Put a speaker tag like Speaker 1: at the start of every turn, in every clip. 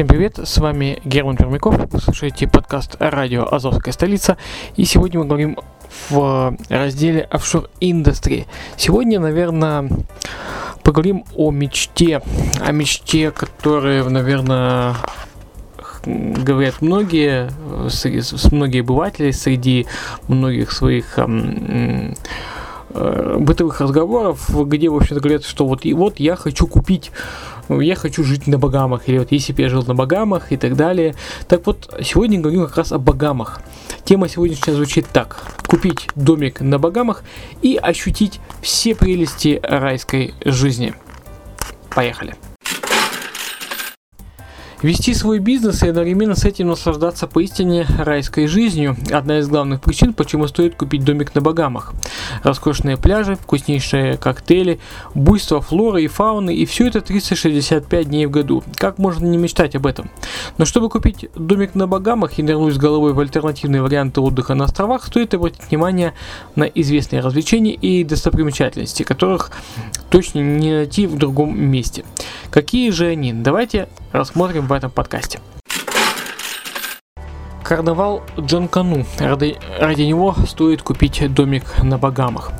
Speaker 1: Всем привет, с вами Герман Пермяков, вы слушаете подкаст «Радио Азовская столица», и сегодня мы говорим в разделе «Офшор Индустрии». Сегодня, наверное, поговорим о мечте, о мечте, которая, наверное, говорят многие, э, многие обыватели среди многих своих бытовых разговоров, где, в общем-то, говорят, что вот, и вот я хочу купить, я хочу жить на Багамах, или вот если бы я жил на Багамах и так далее. Так вот, сегодня говорим как раз о Багамах. Тема сегодняшняя звучит так. Купить домик на Багамах и ощутить все прелести райской жизни. Поехали. Вести свой бизнес и одновременно с этим наслаждаться поистине райской жизнью – одна из главных причин, почему стоит купить домик на Багамах. Роскошные пляжи, вкуснейшие коктейли, буйство флоры и фауны, и все это 365 дней в году. Как можно не мечтать об этом? Но чтобы купить домик на Багамах и нырнуть с головой в альтернативные варианты отдыха на островах, стоит обратить внимание на известные развлечения и достопримечательности, которых точно не найти в другом месте. Какие же они? Давайте рассмотрим в этом подкасте. Карнавал Джанкану. Ради, ради него стоит купить домик на Багамах.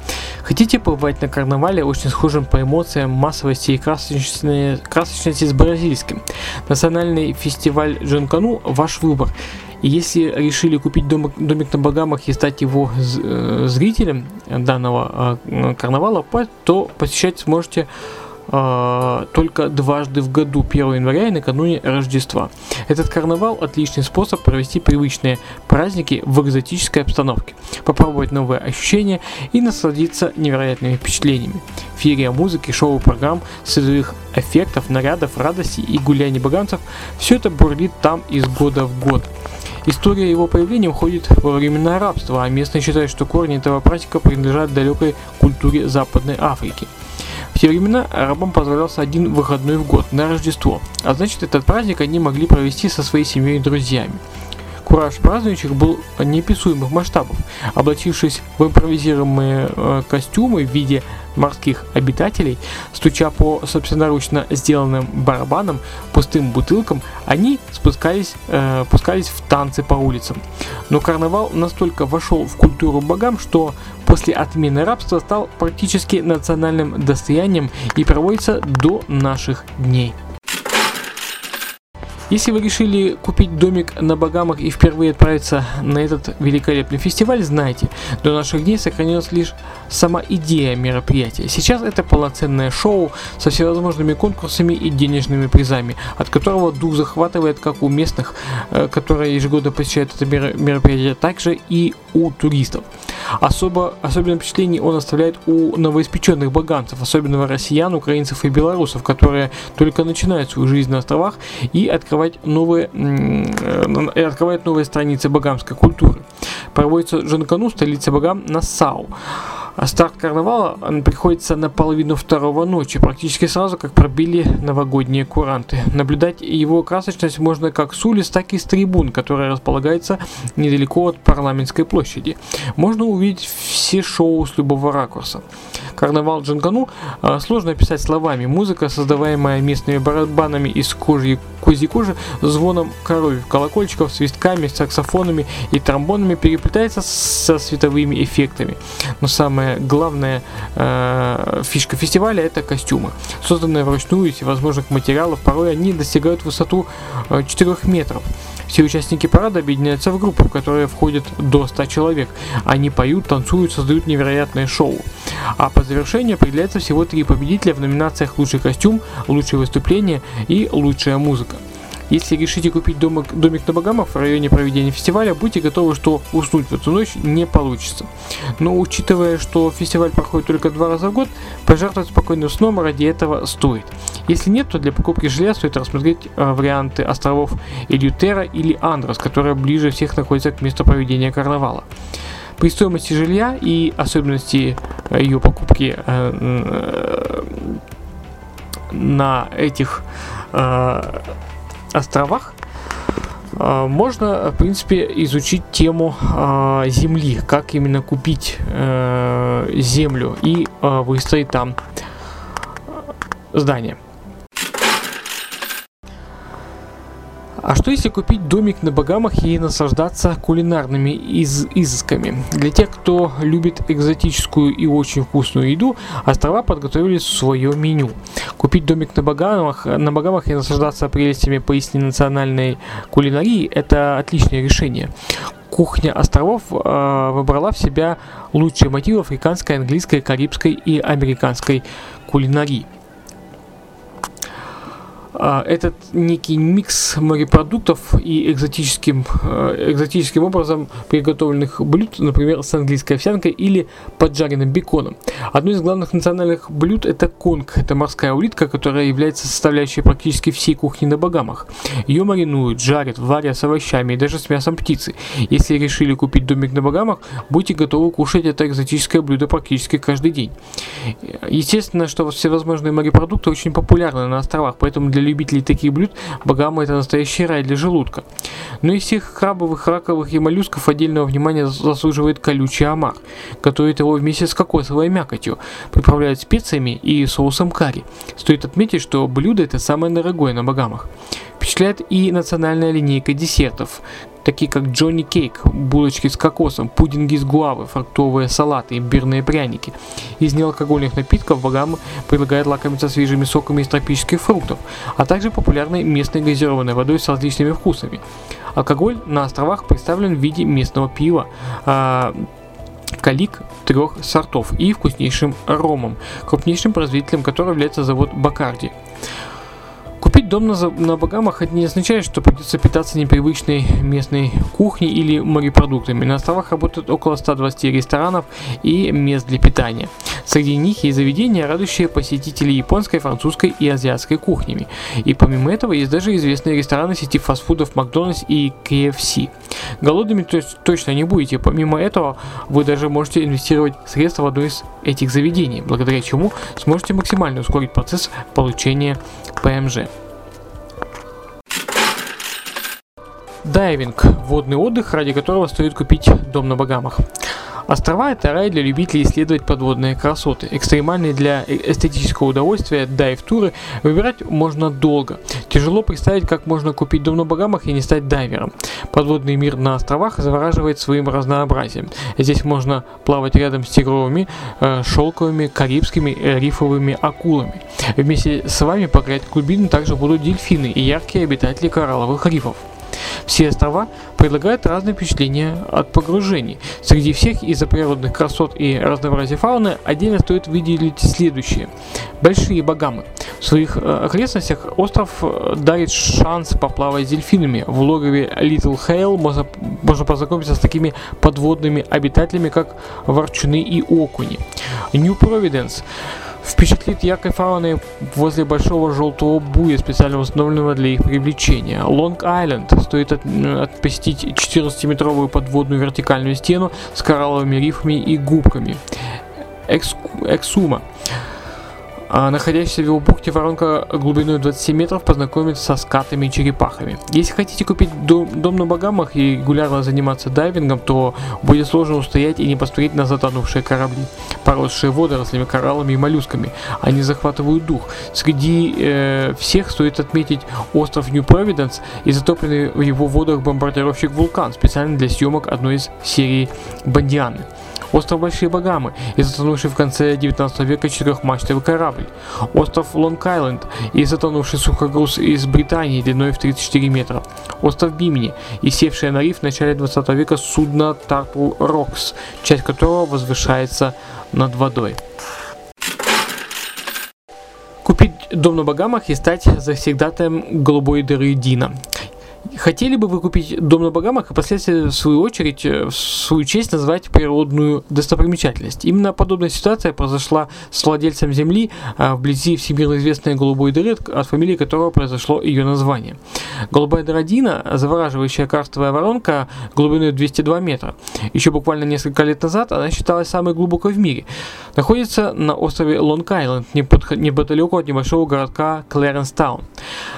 Speaker 1: Хотите побывать на карнавале, очень схожим по эмоциям, массовости и красочности, красочности с бразильским? Национальный фестиваль Джанкану – ваш выбор. И если решили купить домик, домик на Багамах и стать его э, зрителем данного э, карнавала, то посещать сможете э, только дважды в году, 1 января и накануне Рождества. Этот карнавал – отличный способ провести привычные праздники в экзотической обстановке, попробовать новые ощущения и насладиться невероятными впечатлениями. Феерия музыки, шоу-программ, световых эффектов, нарядов, радости и гуляний багамцев – все это бурлит там из года в год. История его появления уходит во времена рабства, а местные считают, что корни этого праздника принадлежат далекой культуре Западной Африки. Те времена рабам позволялся один выходной в год на Рождество, а значит этот праздник они могли провести со своей семьей и друзьями. Кураж празднующих был неописуемых масштабов. Облачившись в импровизируемые э, костюмы в виде морских обитателей, стуча по собственноручно сделанным барабанам, пустым бутылкам, они спускались, э, пускались в танцы по улицам. Но карнавал настолько вошел в культуру богам, что после отмены рабства стал практически национальным достоянием и проводится до наших дней. Если вы решили купить домик на Багамах и впервые отправиться на этот великолепный фестиваль, знайте, до наших дней сохранилась лишь сама идея мероприятия. Сейчас это полноценное шоу со всевозможными конкурсами и денежными призами, от которого дух захватывает как у местных, э, которые ежегодно посещают это меро- мероприятие, так же и у туристов. Особо, особенное впечатление он оставляет у новоиспеченных баганцев, особенно россиян, украинцев и белорусов, которые только начинают свою жизнь на островах и открывать новые, э, и открывают новые страницы багамской культуры. Проводится Джанкану, столица Багам, на САУ. А старт карнавала приходится на половину второго ночи, практически сразу, как пробили новогодние куранты. Наблюдать его красочность можно как с улиц, так и с трибун, которая располагается недалеко от парламентской площади. Можно увидеть все шоу с любого ракурса. Карнавал Джанкану э, сложно описать словами. Музыка, создаваемая местными барабанами из кожи козьей кожи, звоном коровьев, колокольчиков, свистками, саксофонами и тромбонами переплетается со световыми эффектами. Но самое главная э, фишка фестиваля это костюмы. Созданные вручную из всевозможных материалов, порой они достигают высоту э, 4 метров. Все участники парада объединяются в группы, в которые входят до 100 человек. Они поют, танцуют, создают невероятное шоу. А по завершению определяется всего три победителя в номинациях «Лучший костюм», «Лучшее выступление» и «Лучшая музыка». Если решите купить домик, домик на Багамах в районе проведения фестиваля, будьте готовы, что уснуть в эту ночь не получится. Но учитывая, что фестиваль проходит только два раза в год, пожертвовать спокойным сном ради этого стоит. Если нет, то для покупки жилья стоит рассмотреть э, варианты островов Элютера или Андрос, которые ближе всех находятся к месту проведения карнавала. При стоимости жилья и особенности э, ее покупки э, э, на этих э, островах э, можно, в принципе, изучить тему э, земли, как именно купить э, землю и э, выстроить там здание. А что если купить домик на Багамах и наслаждаться кулинарными из изысками? Для тех, кто любит экзотическую и очень вкусную еду, острова подготовили свое меню. Купить домик на Багамах, на Багамах и наслаждаться прелестями поистине национальной кулинарии – это отличное решение. Кухня островов э, выбрала в себя лучшие мотивы африканской, английской, карибской и американской кулинарии. А, этот некий микс морепродуктов и экзотическим, э, экзотическим образом приготовленных блюд, например, с английской овсянкой или поджаренным беконом. Одно из главных национальных блюд это конг, это морская улитка, которая является составляющей практически всей кухни на Багамах. Ее маринуют, жарят, варят с овощами и даже с мясом птицы. Если решили купить домик на Багамах, будьте готовы кушать это экзотическое блюдо практически каждый день. Естественно, что всевозможные морепродукты очень популярны на островах, поэтому для любителей таких блюд Багама это настоящий рай для желудка. Но из всех крабовых, раковых и моллюсков отдельного внимания заслуживает колючий омар. Готовят его вместе с кокосовой мякотью, приправляют специями и соусом карри. Стоит отметить, что блюдо это самое дорогое на Багамах. Впечатляет и национальная линейка десертов, такие как Джонни Кейк, булочки с кокосом, пудинги с гуавы, фруктовые салаты, имбирные пряники. Из неалкогольных напитков Багамы предлагает лакомиться свежими соками из тропических фруктов, а также популярной местной газированной водой с различными вкусами. Алкоголь на островах представлен в виде местного пива, а, калик трех сортов и вкуснейшим ромом, крупнейшим производителем которого является завод Бакарди. Дом на, на Багамах это не означает, что придется питаться непривычной местной кухней или морепродуктами. На островах работают около 120 ресторанов и мест для питания. Среди них есть заведения, радующие посетителей японской, французской и азиатской кухнями. И помимо этого есть даже известные рестораны сети фастфудов Макдональдс и KFC. Голодными то точно не будете. Помимо этого, вы даже можете инвестировать средства в одно из этих заведений, благодаря чему сможете максимально ускорить процесс получения ПМЖ. Дайвинг – водный отдых, ради которого стоит купить дом на Багамах. Острова – это рай для любителей исследовать подводные красоты. Экстремальные для э, эстетического удовольствия дайв-туры выбирать можно долго. Тяжело представить, как можно купить дом на Багамах и не стать дайвером. Подводный мир на островах завораживает своим разнообразием. Здесь можно плавать рядом с тигровыми, э, шелковыми, карибскими, э, рифовыми акулами. Вместе с вами покорять глубину также будут дельфины и яркие обитатели коралловых рифов. Все острова предлагают разные впечатления от погружений. Среди всех из-за природных красот и разнообразия фауны отдельно стоит выделить следующее. Большие Багамы. В своих э, окрестностях остров э, дарит шанс поплавать с дельфинами. В логове Little Hale можно, можно познакомиться с такими подводными обитателями, как ворчуны и окуни. New Providence впечатлит яркой фауной возле большого желтого буя, специально установленного для их привлечения. Лонг-Айленд стоит от, отпустить 14-метровую подводную вертикальную стену с коралловыми рифами и губками. Эксума а находящаяся в его бухте воронка глубиной 27 метров познакомится со скатами и черепахами. Если хотите купить дом, дом на Багамах и регулярно заниматься дайвингом, то будет сложно устоять и не посмотреть на затонувшие корабли, поросшие водорослями, кораллами и моллюсками. Они захватывают дух. Среди э, всех стоит отметить остров Нью-Провиденс и затопленный в его водах бомбардировщик Вулкан, специально для съемок одной из серий Бандианы остров Большие Багамы и затонувший в конце 19 века четырехмачтовый корабль, остров Лонг-Айленд и затонувший сухогруз из Британии длиной в 34 метра, остров Бимини и севшее на риф в начале 20 века судно Тарпл Рокс, часть которого возвышается над водой. Купить дом на Багамах и стать завсегдатаем голубой дыры Дина. Хотели бы вы купить дом на Багамах и впоследствии, в свою очередь, э, в свою честь назвать природную достопримечательность? Именно подобная ситуация произошла с владельцем земли а, вблизи всемирно известной голубой дыры, от фамилии которого произошло ее название. Голубая дыра Дина – завораживающая карстовая воронка глубиной 202 метра. Еще буквально несколько лет назад она считалась самой глубокой в мире. Находится на острове Лонг-Айленд, неподалеку от небольшого городка Клэренстаун.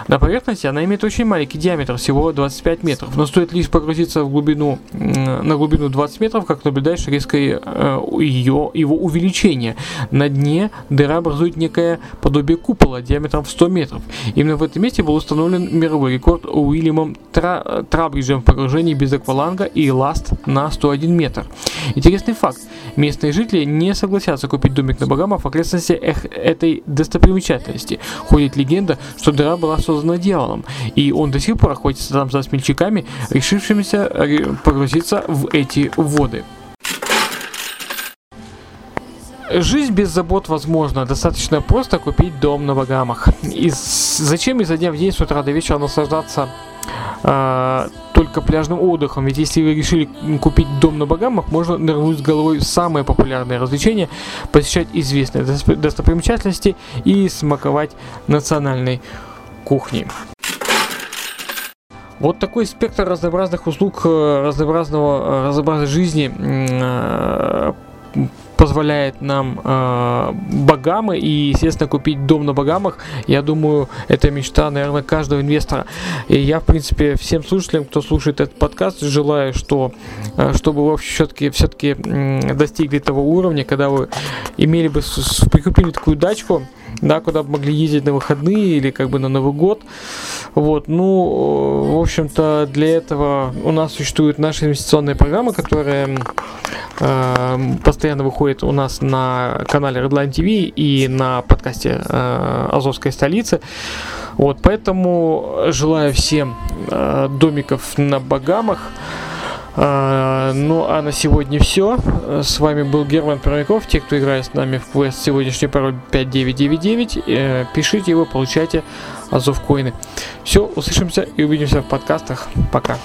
Speaker 1: На поверхности она имеет очень маленький диаметр, всего всего 25 метров. Но стоит лишь погрузиться в глубину, на глубину 20 метров, как наблюдаешь резкое э, ее, его увеличение. На дне дыра образует некое подобие купола диаметром в 100 метров. Именно в этом месте был установлен мировой рекорд Уильямом Тра Трабриджем в погружении без акваланга и ласт на 101 метр. Интересный факт. Местные жители не согласятся купить домик на Багамах в окрестностях этой достопримечательности. Ходит легенда, что дыра была создана дьяволом, и он до сих пор охотится там за смельчаками, решившимися погрузиться в эти воды. Жизнь без забот возможна. Достаточно просто купить дом на Багамах. И зачем изо дня в день с утра до вечера наслаждаться э, только пляжным отдыхом? Ведь если вы решили купить дом на Багамах, можно нырнуть с головой в самые популярные развлечения, посещать известные достопримечательности и смаковать национальной кухни. Вот такой спектр разнообразных услуг, э, разнообразного, э, разнообразной жизни э, позволяет нам э, Багамы и, естественно, купить дом на Багамах. Я думаю, это мечта, наверное, каждого инвестора. И я, в принципе, всем слушателям, кто слушает этот подкаст, желаю, что чтобы вы все-таки все-таки достигли того уровня, когда вы имели бы прикупили такую дачку, да, куда бы могли ездить на выходные или как бы на Новый год. Вот, ну, в общем-то, для этого у нас существует наша инвестиционная программа, которая э, постоянно выходит у нас на канале Redline TV и на подкасте э, Азовской столицы. Вот, поэтому желаю всем э, домиков на Багамах. А, ну а на сегодня все. С вами был Герман Пермяков. Те, кто играет с нами в квест сегодняшний пароль 5999, э, пишите его, получайте Азов коины. Все, услышимся и увидимся в подкастах. Пока.